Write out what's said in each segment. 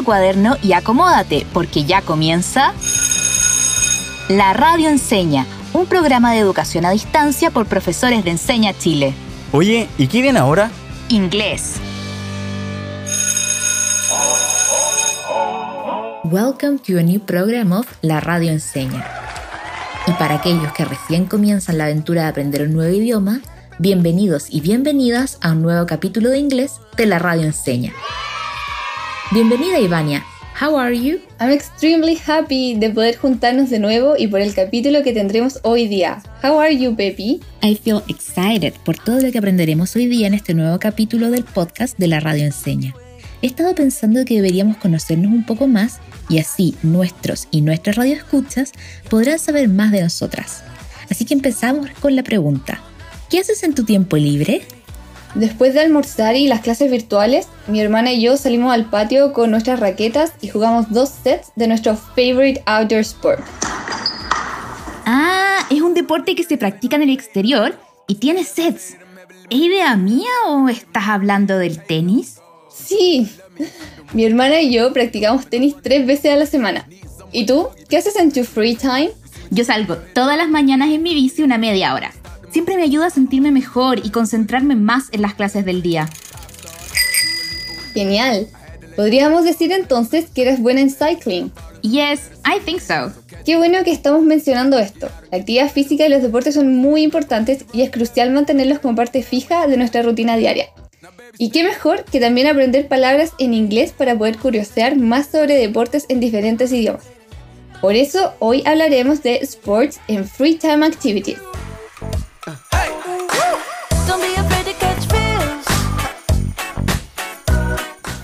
tu cuaderno y acomódate, porque ya comienza La Radio Enseña, un programa de educación a distancia por profesores de Enseña Chile. Oye, ¿y qué viene ahora? Inglés. Welcome to a new program of La Radio Enseña. Y para aquellos que recién comienzan la aventura de aprender un nuevo idioma, bienvenidos y bienvenidas a un nuevo capítulo de inglés de La Radio Enseña. Bienvenida Ivania. How are you? I'm extremely happy de poder juntarnos de nuevo y por el capítulo que tendremos hoy día. How are you, Pepi? I feel excited por todo lo que aprenderemos hoy día en este nuevo capítulo del podcast de la Radio Enseña. He estado pensando que deberíamos conocernos un poco más y así nuestros y nuestras radioescuchas podrán saber más de nosotras. Así que empezamos con la pregunta. ¿Qué haces en tu tiempo libre? Después de almorzar y las clases virtuales, mi hermana y yo salimos al patio con nuestras raquetas y jugamos dos sets de nuestro favorite outdoor sport. Ah, es un deporte que se practica en el exterior y tiene sets. ¿Es idea mía o estás hablando del tenis? Sí, mi hermana y yo practicamos tenis tres veces a la semana. ¿Y tú? ¿Qué haces en tu free time? Yo salgo todas las mañanas en mi bici una media hora. Siempre me ayuda a sentirme mejor y concentrarme más en las clases del día. Genial. Podríamos decir entonces que eres buena en cycling. Yes, I think so. Qué bueno que estamos mencionando esto. La actividad física y los deportes son muy importantes y es crucial mantenerlos como parte fija de nuestra rutina diaria. Y qué mejor que también aprender palabras en inglés para poder curiosear más sobre deportes en diferentes idiomas. Por eso hoy hablaremos de sports en free time activities.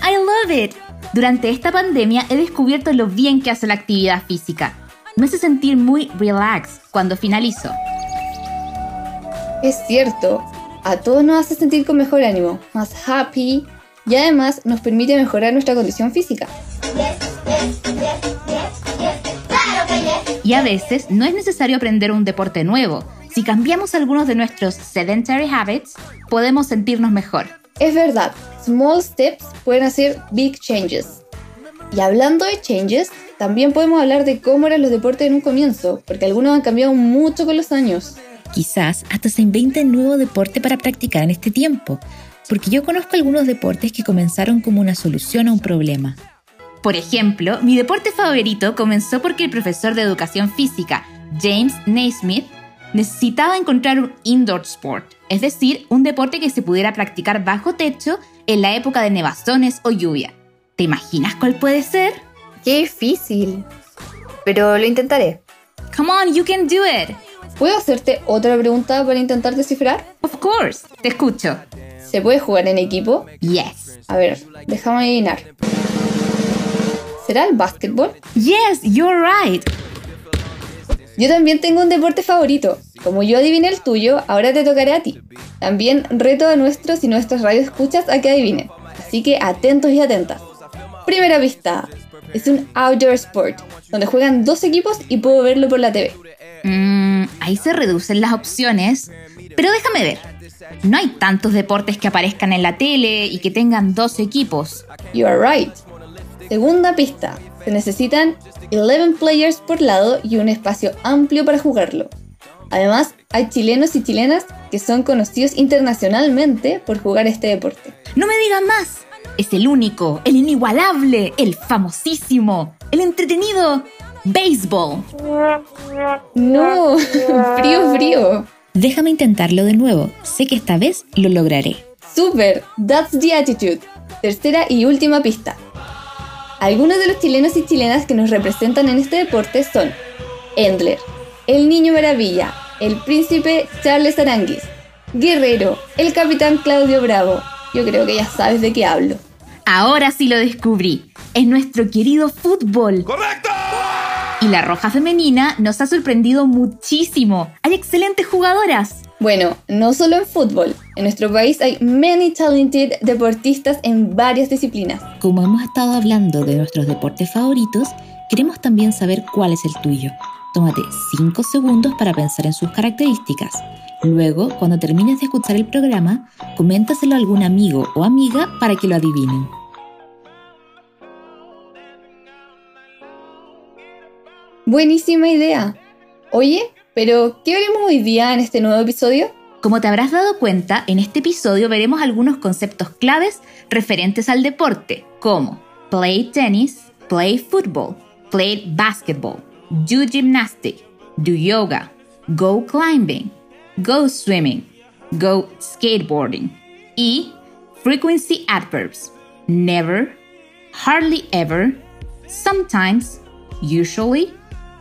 I love it. Durante esta pandemia he descubierto lo bien que hace la actividad física. Me hace sentir muy relax cuando finalizo. Es cierto, a todos nos hace sentir con mejor ánimo, más happy y además nos permite mejorar nuestra condición física. Y a veces no es necesario aprender un deporte nuevo. Si cambiamos algunos de nuestros sedentary habits, podemos sentirnos mejor. Es verdad, small steps pueden hacer big changes. Y hablando de changes, también podemos hablar de cómo eran los deportes en un comienzo, porque algunos han cambiado mucho con los años. Quizás hasta se invente un nuevo deporte para practicar en este tiempo, porque yo conozco algunos deportes que comenzaron como una solución a un problema. Por ejemplo, mi deporte favorito comenzó porque el profesor de educación física, James Naismith, necesitaba encontrar un indoor sport, es decir, un deporte que se pudiera practicar bajo techo en la época de nevazones o lluvia. ¿Te imaginas cuál puede ser? Qué difícil. Pero lo intentaré. Come on, you can do it. ¿Puedo hacerte otra pregunta para intentar descifrar? Of course, te escucho. ¿Se puede jugar en equipo? Yes. A ver, déjame adivinar. ¿Será el básquetbol? Yes, you're right. Yo también tengo un deporte favorito. Como yo adiviné el tuyo, ahora te tocaré a ti. También reto a nuestros y nuestras radioescuchas a que adivinen. Así que atentos y atentas. Primera pista. Es un outdoor sport, donde juegan dos equipos y puedo verlo por la TV. Mm, ahí se reducen las opciones. Pero déjame ver. No hay tantos deportes que aparezcan en la tele y que tengan dos equipos. You are right. Segunda pista. Se necesitan 11 players por lado y un espacio amplio para jugarlo. Además, hay chilenos y chilenas que son conocidos internacionalmente por jugar este deporte. No me digan más. Es el único, el inigualable, el famosísimo, el entretenido béisbol. No, frío, frío. Déjame intentarlo de nuevo. Sé que esta vez lo lograré. Super, that's the attitude. Tercera y última pista. Algunos de los chilenos y chilenas que nos representan en este deporte son Endler, el Niño Maravilla, el Príncipe Charles Aranguis, Guerrero, el Capitán Claudio Bravo. Yo creo que ya sabes de qué hablo. Ahora sí lo descubrí. Es nuestro querido fútbol. ¡Correcto! Y la roja femenina nos ha sorprendido muchísimo. Hay excelentes jugadoras. Bueno, no solo en fútbol. En nuestro país hay many talented deportistas en varias disciplinas. Como hemos estado hablando de nuestros deportes favoritos, queremos también saber cuál es el tuyo. Tómate 5 segundos para pensar en sus características. Luego, cuando termines de escuchar el programa, coméntaselo a algún amigo o amiga para que lo adivinen. Buenísima idea. Oye, pero ¿qué veremos hoy día en este nuevo episodio? Como te habrás dado cuenta, en este episodio veremos algunos conceptos claves referentes al deporte, como play tennis, play football, play basketball, do gymnastics, do yoga, go climbing, go swimming, go skateboarding y frequency adverbs, never, hardly ever, sometimes, usually,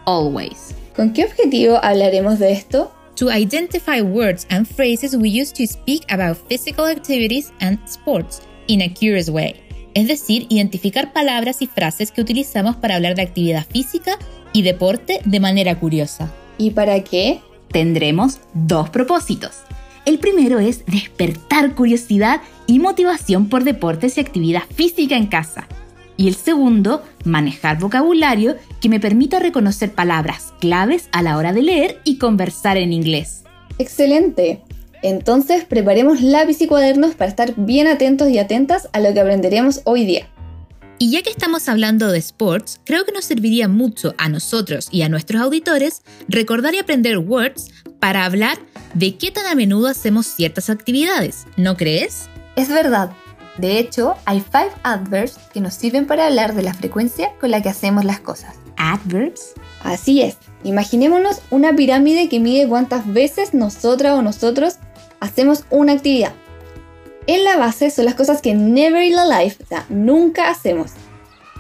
always. ¿Con qué objetivo hablaremos de esto? To identify words and phrases we use to speak about physical activities and sports in a curious way. Es decir, identificar palabras y frases que utilizamos para hablar de actividad física y deporte de manera curiosa. ¿Y para qué? Tendremos dos propósitos. El primero es despertar curiosidad y motivación por deportes y actividad física en casa. Y el segundo, manejar vocabulario que me permita reconocer palabras claves a la hora de leer y conversar en inglés. Excelente. Entonces preparemos lápiz y cuadernos para estar bien atentos y atentas a lo que aprenderemos hoy día. Y ya que estamos hablando de sports, creo que nos serviría mucho a nosotros y a nuestros auditores recordar y aprender words para hablar de qué tan a menudo hacemos ciertas actividades, ¿no crees? Es verdad. De hecho, hay five adverbs que nos sirven para hablar de la frecuencia con la que hacemos las cosas. Adverbs. Así es. Imaginémonos una pirámide que mide cuántas veces nosotras o nosotros hacemos una actividad. En la base son las cosas que never in the life, o sea, nunca hacemos.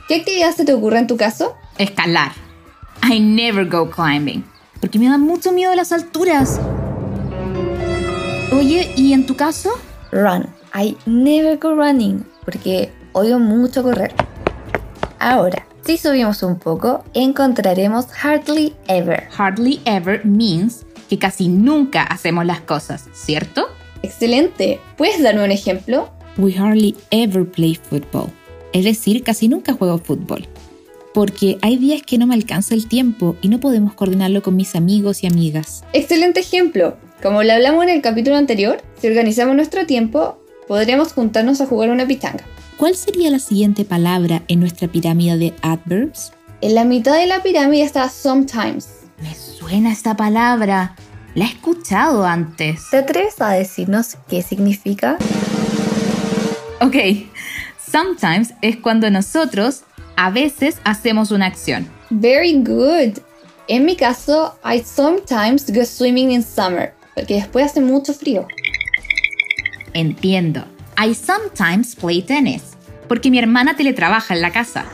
¿Qué actividad se te ocurre en tu caso? Escalar. I never go climbing. Porque me da mucho miedo las alturas. Oye, ¿y en tu caso? Run. I never go running, porque odio mucho correr. Ahora, si subimos un poco, encontraremos hardly ever. Hardly ever means que casi nunca hacemos las cosas, ¿cierto? Excelente. ¿Puedes darme un ejemplo? We hardly ever play football. Es decir, casi nunca juego fútbol. Porque hay días que no me alcanza el tiempo y no podemos coordinarlo con mis amigos y amigas. Excelente ejemplo. Como lo hablamos en el capítulo anterior, si organizamos nuestro tiempo, podríamos juntarnos a jugar una pichanga. ¿Cuál sería la siguiente palabra en nuestra pirámide de adverbs? En la mitad de la pirámide está sometimes. Me suena esta palabra. La he escuchado antes. ¿Te atreves a decirnos qué significa? Ok, sometimes es cuando nosotros a veces hacemos una acción. Very good. En mi caso, I sometimes go swimming in summer, porque después hace mucho frío. Entiendo. I sometimes play tennis, porque mi hermana teletrabaja en la casa.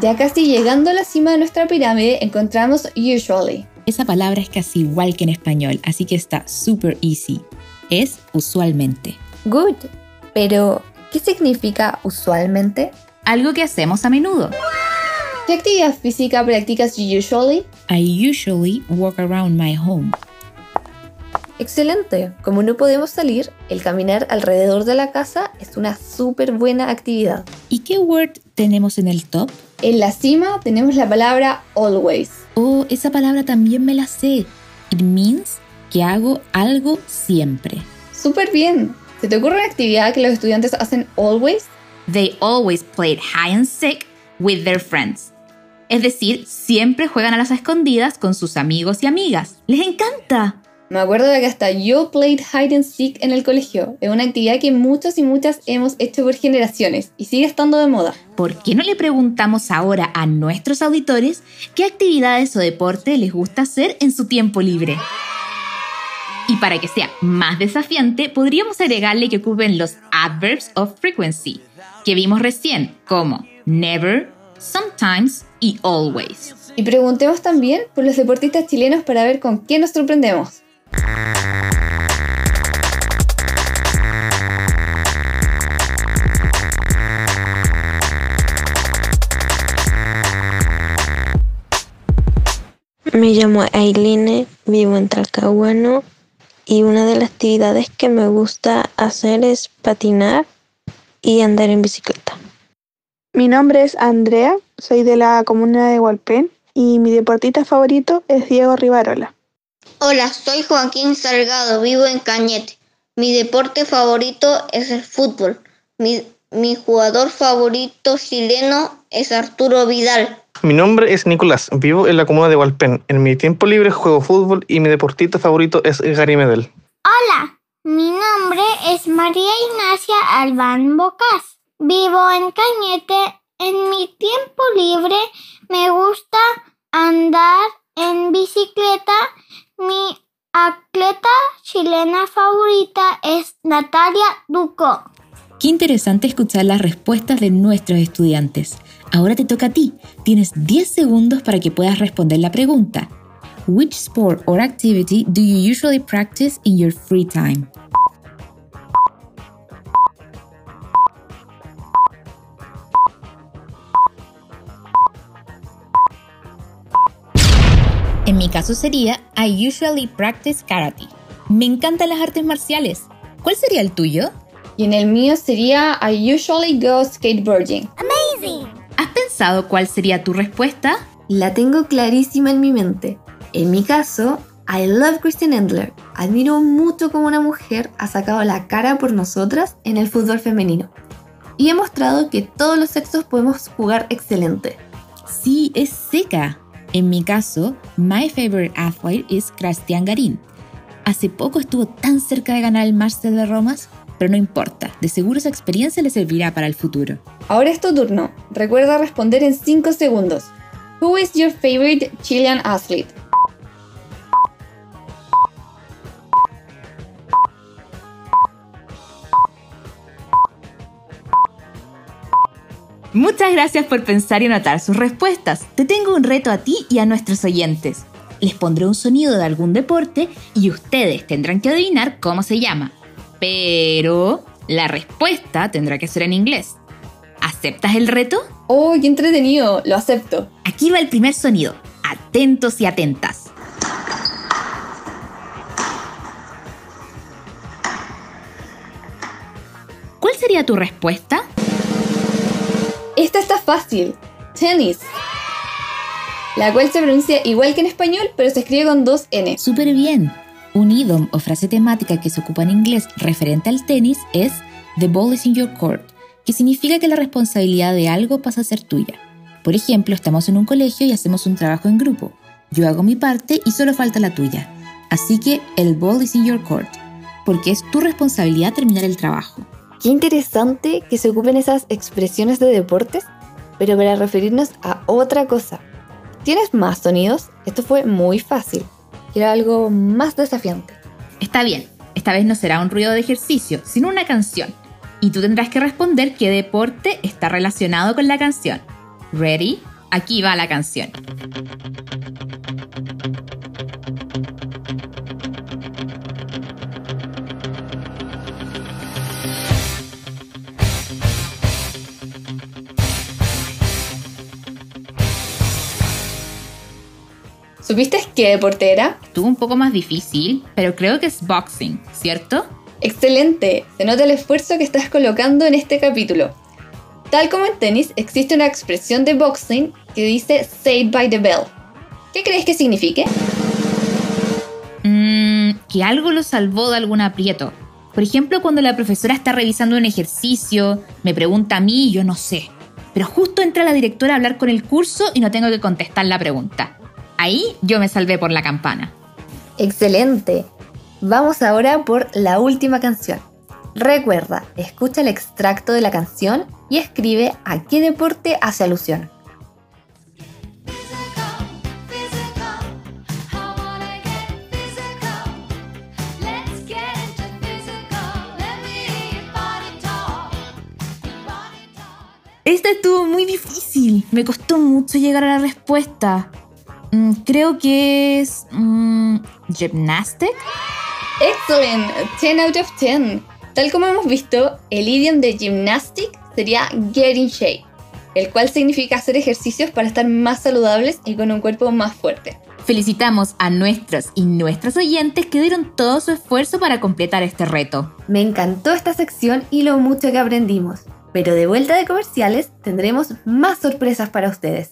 Ya casi llegando a la cima de nuestra pirámide, encontramos usually. Esa palabra es casi igual que en español, así que está super easy. Es usualmente. Good. Pero, ¿qué significa usualmente? Algo que hacemos a menudo. ¿Qué actividad física practicas usually? I usually walk around my home. Excelente. Como no podemos salir, el caminar alrededor de la casa es una súper buena actividad. ¿Y qué word tenemos en el top? En la cima tenemos la palabra always. Oh, esa palabra también me la sé. It means que hago algo siempre. Súper bien. ¿Se te ocurre una actividad que los estudiantes hacen always? They always played hide and seek with their friends. Es decir, siempre juegan a las escondidas con sus amigos y amigas. ¡Les encanta! Me acuerdo de que hasta yo played hide and seek en el colegio. Es una actividad que muchos y muchas hemos hecho por generaciones y sigue estando de moda. ¿Por qué no le preguntamos ahora a nuestros auditores qué actividades o deporte les gusta hacer en su tiempo libre? Y para que sea más desafiante, podríamos agregarle que ocupen los adverbs of frequency, que vimos recién, como never, sometimes y always. Y preguntemos también por los deportistas chilenos para ver con qué nos sorprendemos. Me llamo Ailine, vivo en Talcahuano y una de las actividades que me gusta hacer es patinar y andar en bicicleta. Mi nombre es Andrea, soy de la comuna de Hualpén y mi deportista favorito es Diego Rivarola. Hola, soy Joaquín Salgado, vivo en Cañete. Mi deporte favorito es el fútbol. Mi, mi jugador favorito chileno es Arturo Vidal. Mi nombre es Nicolás, vivo en la comuna de Hualpén. En mi tiempo libre juego fútbol y mi deportista favorito es Gary Medel. Hola, mi nombre es María Ignacia Albán Bocas. Vivo en Cañete. En mi tiempo libre me gusta andar en bicicleta. Mi atleta chilena favorita es Natalia Duco. Qué interesante escuchar las respuestas de nuestros estudiantes. Ahora te toca a ti. Tienes 10 segundos para que puedas responder la pregunta. Which sport or activity do you usually practice in your free time? En mi caso sería I usually practice karate. Me encantan las artes marciales. ¿Cuál sería el tuyo? Y en el mío sería I usually go skateboarding. ¿Has pensado cuál sería tu respuesta? La tengo clarísima en mi mente. En mi caso, I love Christian Endler. Admiro mucho cómo una mujer ha sacado la cara por nosotras en el fútbol femenino. Y he mostrado que todos los sexos podemos jugar excelente. Sí, es seca. En mi caso, my favorite athlete is Cristian Garín. Hace poco estuvo tan cerca de ganar el Master de Romas, pero no importa, de seguro esa experiencia le servirá para el futuro. Ahora es tu turno. Recuerda responder en 5 segundos. Who is your favorite Chilean athlete? Muchas gracias por pensar y anotar sus respuestas. Te tengo un reto a ti y a nuestros oyentes. Les pondré un sonido de algún deporte y ustedes tendrán que adivinar cómo se llama. Pero la respuesta tendrá que ser en inglés. ¿Aceptas el reto? ¡Oh, qué entretenido! Lo acepto. Aquí va el primer sonido. Atentos y atentas. ¿Cuál sería tu respuesta? Esta está fácil. Tennis. La cual se pronuncia igual que en español, pero se escribe con dos N. Súper bien. Un idiom o frase temática que se ocupa en inglés referente al tenis es The ball is in your court, que significa que la responsabilidad de algo pasa a ser tuya. Por ejemplo, estamos en un colegio y hacemos un trabajo en grupo. Yo hago mi parte y solo falta la tuya. Así que el ball is in your court, porque es tu responsabilidad terminar el trabajo. Qué interesante que se ocupen esas expresiones de deportes, pero para referirnos a otra cosa. ¿Tienes más sonidos? Esto fue muy fácil. Quiero algo más desafiante. Está bien, esta vez no será un ruido de ejercicio, sino una canción. Y tú tendrás que responder qué deporte está relacionado con la canción. ¿Ready? Aquí va la canción. ¿Supiste qué deporte era? Estuvo un poco más difícil, pero creo que es boxing, ¿cierto? Excelente, se nota el esfuerzo que estás colocando en este capítulo. Tal como en tenis, existe una expresión de boxing que dice Saved by the Bell. ¿Qué crees que signifique? Mm, que algo lo salvó de algún aprieto. Por ejemplo, cuando la profesora está revisando un ejercicio, me pregunta a mí y yo no sé. Pero justo entra la directora a hablar con el curso y no tengo que contestar la pregunta. Ahí yo me salvé por la campana. Excelente. Vamos ahora por la última canción. Recuerda, escucha el extracto de la canción y escribe a qué deporte hace alusión. Esta estuvo muy difícil. Me costó mucho llegar a la respuesta. Mm, creo que es. Mm, ¿Gymnastic? Excellent, 10 out of 10. Tal como hemos visto, el idiom de gymnastic sería get in shape, el cual significa hacer ejercicios para estar más saludables y con un cuerpo más fuerte. Felicitamos a nuestros y nuestras oyentes que dieron todo su esfuerzo para completar este reto. Me encantó esta sección y lo mucho que aprendimos, pero de vuelta de comerciales tendremos más sorpresas para ustedes.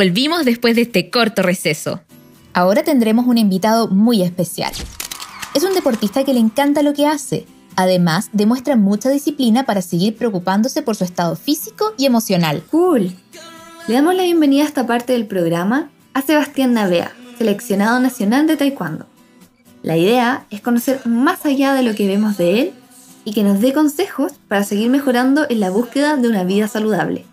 Volvimos después de este corto receso. Ahora tendremos un invitado muy especial. Es un deportista que le encanta lo que hace. Además, demuestra mucha disciplina para seguir preocupándose por su estado físico y emocional. Cool. Le damos la bienvenida a esta parte del programa a Sebastián Navea, seleccionado nacional de Taekwondo. La idea es conocer más allá de lo que vemos de él y que nos dé consejos para seguir mejorando en la búsqueda de una vida saludable.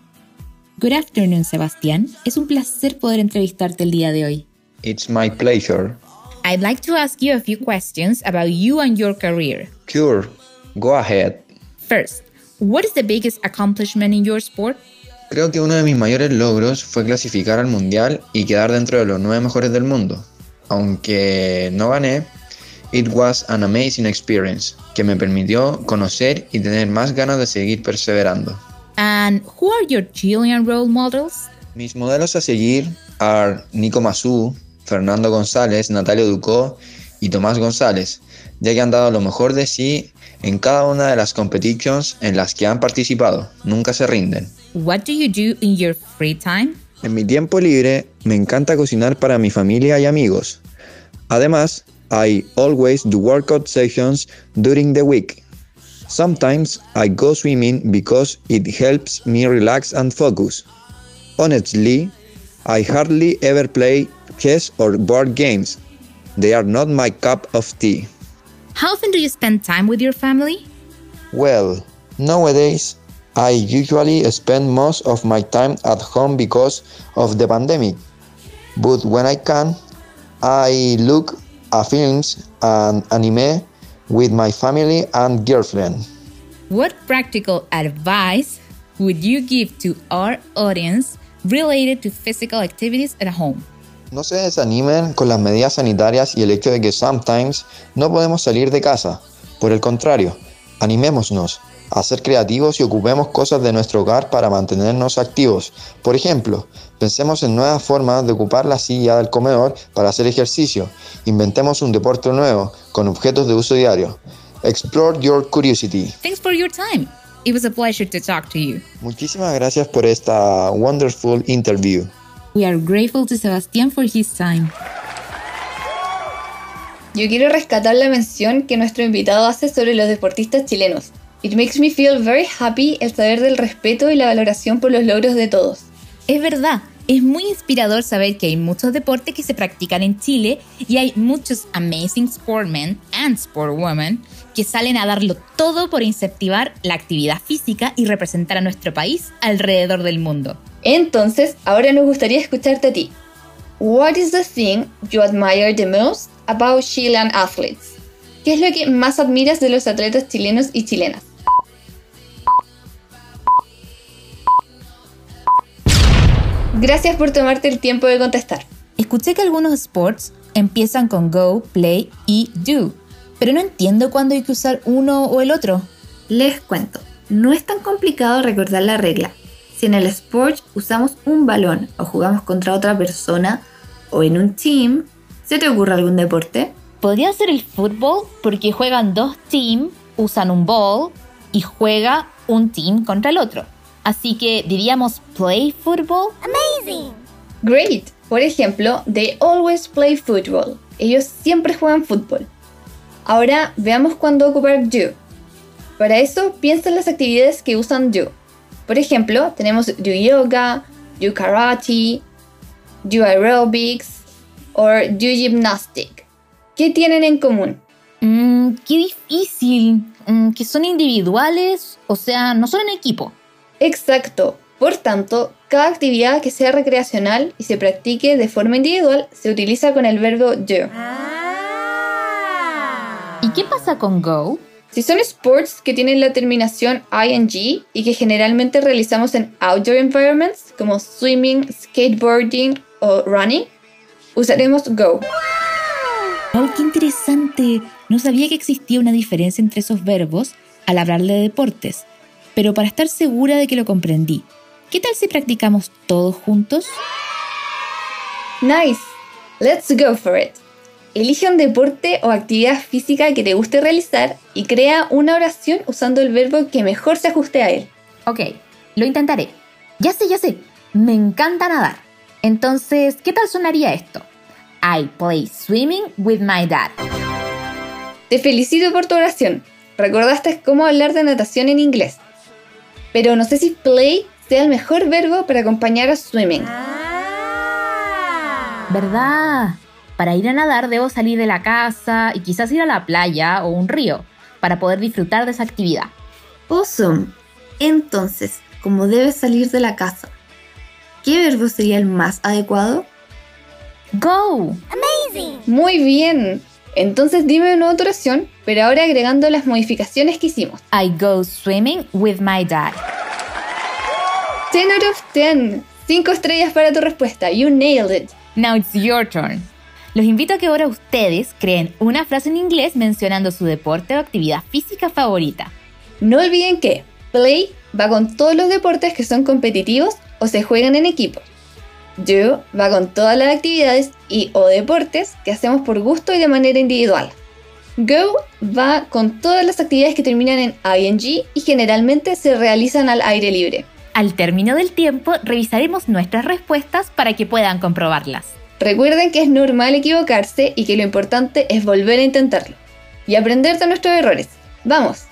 Good afternoon, Sebastián. Es un placer poder entrevistarte el día de hoy. It's my pleasure. I'd like to ask you a few questions about you and your career. Sure, go ahead. First, what is the biggest accomplishment in your sport? Creo que uno de mis mayores logros fue clasificar al mundial y quedar dentro de los nueve mejores del mundo. Aunque no gané, it was an amazing experience que me permitió conocer y tener más ganas de seguir perseverando. And who are your Chilean role models? Mis modelos a seguir are Nico Mazú, Fernando González, Natalia Ducó y Tomás González, ya que han dado lo mejor de sí en cada una de las competitions en las que han participado. Nunca se rinden. What do you do in your free time? En mi tiempo libre me encanta cocinar para mi familia y amigos. Además, I always do workout sessions during the week. Sometimes I go swimming because it helps me relax and focus. Honestly, I hardly ever play chess or board games. They are not my cup of tea. How often do you spend time with your family? Well, nowadays I usually spend most of my time at home because of the pandemic. But when I can, I look at films and anime with my family and girlfriend. What practical advice would you give to our audience related to physical activities at home? No se desanimen con las medidas sanitarias y el hecho de que sometimes no podemos salir de casa. Por el contrario, animémonos a ser creativos y ocupemos cosas de nuestro hogar para mantenernos activos. Por ejemplo, pensemos en nuevas formas de ocupar la silla del comedor para hacer ejercicio. Inventemos un deporte nuevo con objetos de uso diario. Explore your curiosity. Thanks for your time. It was a pleasure to talk to you. Muchísimas gracias por esta wonderful interview. We are grateful to Sebastián for his time. Yo quiero rescatar la mención que nuestro invitado hace sobre los deportistas chilenos. It makes me feel very happy el saber del respeto y la valoración por los logros de todos. Es verdad, es muy inspirador saber que hay muchos deportes que se practican en Chile y hay muchos amazing sportmen and sportwomen que salen a darlo todo por incentivar la actividad física y representar a nuestro país alrededor del mundo. Entonces, ahora nos gustaría escucharte a ti. What is the thing you admire the most about Chilean athletes? ¿Qué es lo que más admiras de los atletas chilenos y chilenas? Gracias por tomarte el tiempo de contestar. Escuché que algunos sports empiezan con go, play y do, pero no entiendo cuándo hay que usar uno o el otro. Les cuento, no es tan complicado recordar la regla. Si en el sport usamos un balón o jugamos contra otra persona o en un team, ¿se te ocurre algún deporte? Podría ser el fútbol porque juegan dos teams, usan un ball y juega un team contra el otro. Así que diríamos play football. Amazing. Great. Por ejemplo, they always play football. Ellos siempre juegan fútbol. Ahora veamos cuándo ocupar do. Para eso, piensa en las actividades que usan do. Por ejemplo, tenemos do yoga, do karate, do aerobics o do gymnastic. ¿Qué tienen en común? Mmm, qué difícil. Mm, que son individuales, o sea, no son en equipo. Exacto. Por tanto, cada actividad que sea recreacional y se practique de forma individual se utiliza con el verbo do. ¿Y qué pasa con go? Si son sports que tienen la terminación ing y que generalmente realizamos en outdoor environments como swimming, skateboarding o running, usaremos go. ¡Oh, qué interesante! No sabía que existía una diferencia entre esos verbos al hablar de deportes, pero para estar segura de que lo comprendí, ¿qué tal si practicamos todos juntos? Nice! Let's go for it. Elige un deporte o actividad física que te guste realizar y crea una oración usando el verbo que mejor se ajuste a él. Ok, lo intentaré. Ya sé, ya sé. Me encanta nadar. Entonces, ¿qué tal sonaría esto? I play swimming with my dad. Te felicito por tu oración. Recordaste cómo hablar de natación en inglés. Pero no sé si play sea el mejor verbo para acompañar a swimming. ¿Verdad? Para ir a nadar debo salir de la casa y quizás ir a la playa o un río para poder disfrutar de esa actividad. Awesome. Entonces, como debes salir de la casa, ¿qué verbo sería el más adecuado? Go. Muy bien. Entonces dime una otra oración, pero ahora agregando las modificaciones que hicimos. I go swimming with my dad. 10 out of 10. 5 estrellas para tu respuesta. You nailed it. Now it's your turn. Los invito a que ahora ustedes creen una frase en inglés mencionando su deporte o actividad física favorita. No olviden que play va con todos los deportes que son competitivos o se juegan en equipo. Do va con todas las actividades y o deportes que hacemos por gusto y de manera individual. Go va con todas las actividades que terminan en ing y generalmente se realizan al aire libre. Al término del tiempo, revisaremos nuestras respuestas para que puedan comprobarlas. Recuerden que es normal equivocarse y que lo importante es volver a intentarlo y aprender de nuestros errores. ¡Vamos!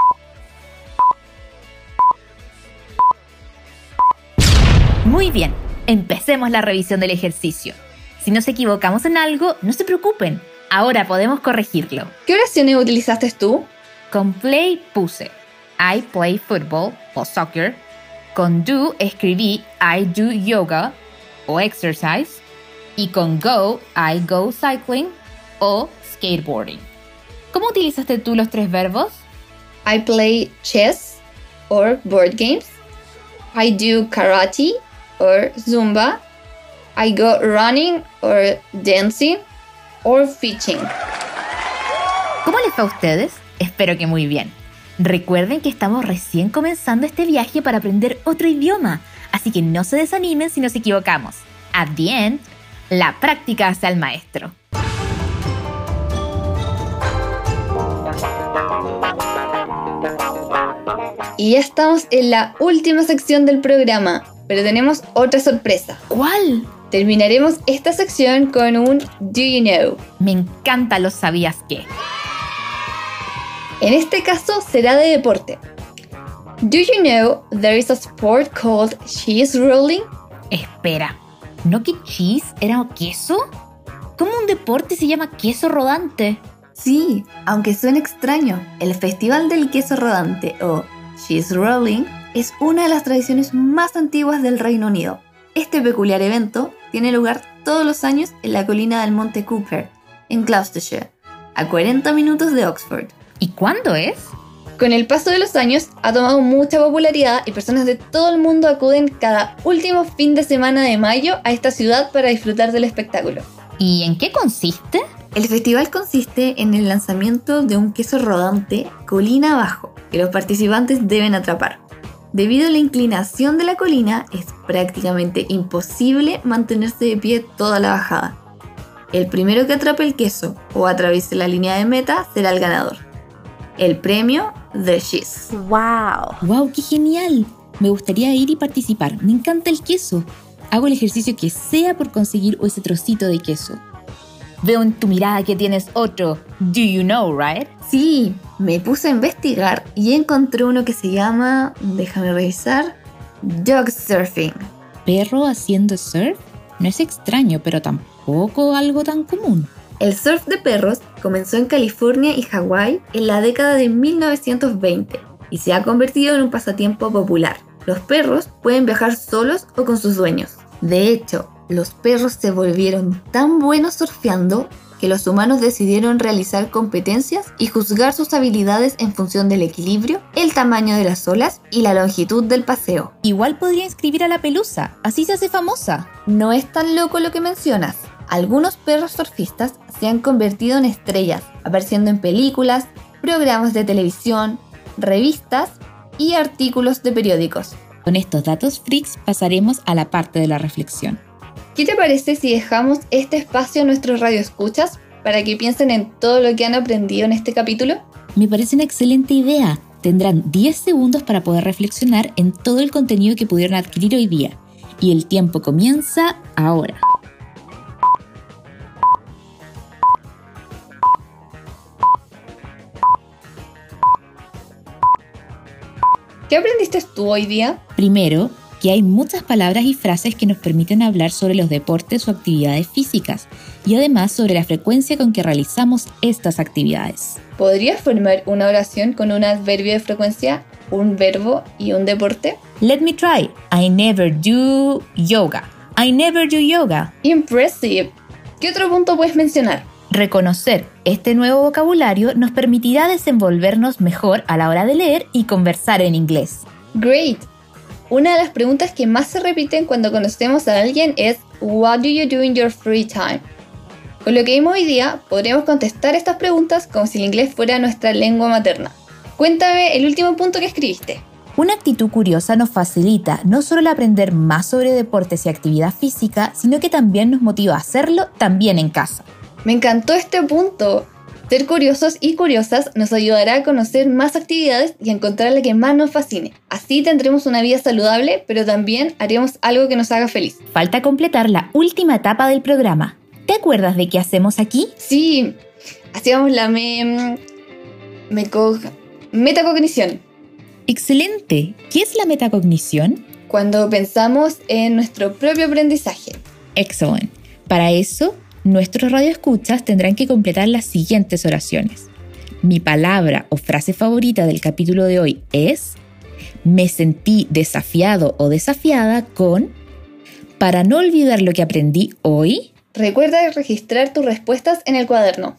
Muy bien, empecemos la revisión del ejercicio. Si nos equivocamos en algo, no se preocupen, ahora podemos corregirlo. ¿Qué oraciones utilizaste tú? Con play puse I play football o soccer. Con do escribí I do yoga o exercise. Y con go, I go cycling o skateboarding. ¿Cómo utilizaste tú los tres verbos? I play chess or board games. I do karate or zumba. I go running or dancing or fishing. ¿Cómo les fue a ustedes? Espero que muy bien. Recuerden que estamos recién comenzando este viaje para aprender otro idioma, así que no se desanimen si nos equivocamos. At the end, la práctica hace al maestro. Y ya estamos en la última sección del programa, pero tenemos otra sorpresa. ¿Cuál? Terminaremos esta sección con un Do You Know. Me encanta los sabías que. En este caso será de deporte. Do you know there is a sport called cheese rolling? Espera, ¿no que cheese era queso? ¿Cómo un deporte se llama queso rodante? Sí, aunque suene extraño, el Festival del Queso Rodante o Cheese Rolling es una de las tradiciones más antiguas del Reino Unido. Este peculiar evento tiene lugar todos los años en la colina del Monte Cooper, en Gloucestershire, a 40 minutos de Oxford. ¿Y cuándo es? Con el paso de los años ha tomado mucha popularidad y personas de todo el mundo acuden cada último fin de semana de mayo a esta ciudad para disfrutar del espectáculo. ¿Y en qué consiste? El festival consiste en el lanzamiento de un queso rodante colina abajo que los participantes deben atrapar. Debido a la inclinación de la colina, es prácticamente imposible mantenerse de pie toda la bajada. El primero que atrape el queso o atraviese la línea de meta será el ganador. El premio, The Cheese. ¡Wow! ¡Wow! ¡Qué genial! Me gustaría ir y participar. Me encanta el queso. Hago el ejercicio que sea por conseguir ese trocito de queso. Veo en tu mirada que tienes otro. Do you know, right? Sí, me puse a investigar y encontré uno que se llama, déjame revisar, dog surfing. ¿Perro haciendo surf? No es extraño, pero tampoco algo tan común. El surf de perros comenzó en California y Hawái en la década de 1920 y se ha convertido en un pasatiempo popular. Los perros pueden viajar solos o con sus dueños. De hecho, los perros se volvieron tan buenos surfeando que los humanos decidieron realizar competencias y juzgar sus habilidades en función del equilibrio, el tamaño de las olas y la longitud del paseo. Igual podría inscribir a la pelusa, así se hace famosa. No es tan loco lo que mencionas. Algunos perros surfistas se han convertido en estrellas, apareciendo en películas, programas de televisión, revistas y artículos de periódicos. Con estos datos freaks pasaremos a la parte de la reflexión. ¿Qué te parece si dejamos este espacio a nuestros radioescuchas para que piensen en todo lo que han aprendido en este capítulo? Me parece una excelente idea. Tendrán 10 segundos para poder reflexionar en todo el contenido que pudieron adquirir hoy día. y el tiempo comienza ahora. ¿Qué aprendiste tú hoy día? Primero, que hay muchas palabras y frases que nos permiten hablar sobre los deportes o actividades físicas y además sobre la frecuencia con que realizamos estas actividades. ¿Podrías formar una oración con un adverbio de frecuencia, un verbo y un deporte? Let me try. I never do yoga. I never do yoga. Impressive. ¿Qué otro punto puedes mencionar? Reconocer este nuevo vocabulario nos permitirá desenvolvernos mejor a la hora de leer y conversar en inglés. Great. Una de las preguntas que más se repiten cuando conocemos a alguien es What do you do in your free time? Con lo que vimos hoy día, podríamos contestar estas preguntas como si el inglés fuera nuestra lengua materna. Cuéntame el último punto que escribiste. Una actitud curiosa nos facilita no solo el aprender más sobre deportes y actividad física, sino que también nos motiva a hacerlo también en casa. Me encantó este punto. Ser curiosos y curiosas nos ayudará a conocer más actividades y a encontrar la que más nos fascine. Así tendremos una vida saludable, pero también haremos algo que nos haga feliz. Falta completar la última etapa del programa. ¿Te acuerdas de qué hacemos aquí? Sí, hacíamos la me... me metacognición. Excelente. ¿Qué es la metacognición? Cuando pensamos en nuestro propio aprendizaje. Excellent. Para eso, nuestros radioescuchas tendrán que completar las siguientes oraciones. Mi palabra o frase favorita del capítulo de hoy es me sentí desafiado o desafiada con para no olvidar lo que aprendí hoy. Recuerda registrar tus respuestas en el cuaderno.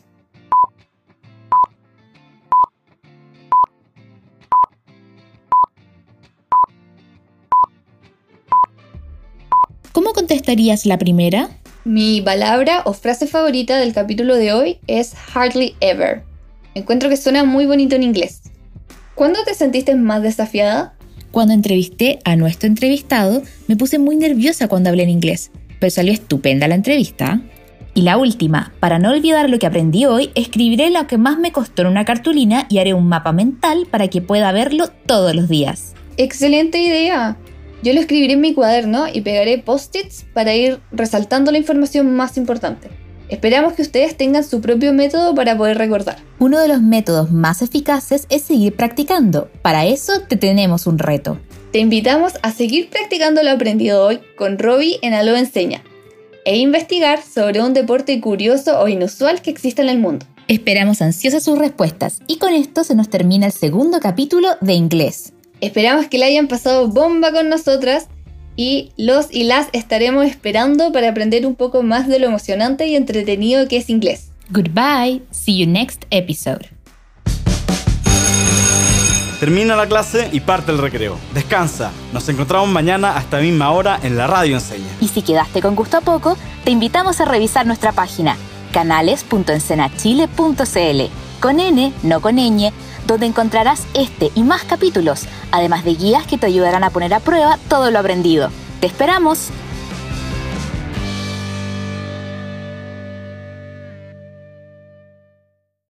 ¿Cómo contestarías la primera? Mi palabra o frase favorita del capítulo de hoy es hardly ever. Encuentro que suena muy bonito en inglés. ¿Cuándo te sentiste más desafiada? Cuando entrevisté a nuestro entrevistado, me puse muy nerviosa cuando hablé en inglés, pero salió estupenda la entrevista. Y la última, para no olvidar lo que aprendí hoy, escribiré lo que más me costó en una cartulina y haré un mapa mental para que pueda verlo todos los días. ¡Excelente idea! Yo lo escribiré en mi cuaderno y pegaré post-its para ir resaltando la información más importante. Esperamos que ustedes tengan su propio método para poder recordar. Uno de los métodos más eficaces es seguir practicando. Para eso te tenemos un reto. Te invitamos a seguir practicando lo aprendido hoy con Robbie en Aló Enseña e investigar sobre un deporte curioso o inusual que existe en el mundo. Esperamos ansiosas sus respuestas y con esto se nos termina el segundo capítulo de inglés. Esperamos que la hayan pasado bomba con nosotras y los y las estaremos esperando para aprender un poco más de lo emocionante y entretenido que es inglés. Goodbye, see you next episode. Termina la clase y parte el recreo. Descansa. Nos encontramos mañana a esta misma hora en la radio enseña. Y si quedaste con gusto a poco, te invitamos a revisar nuestra página canales.encenachile.cl con N, no con ñ, donde encontrarás este y más capítulos, además de guías que te ayudarán a poner a prueba todo lo aprendido. ¡Te esperamos!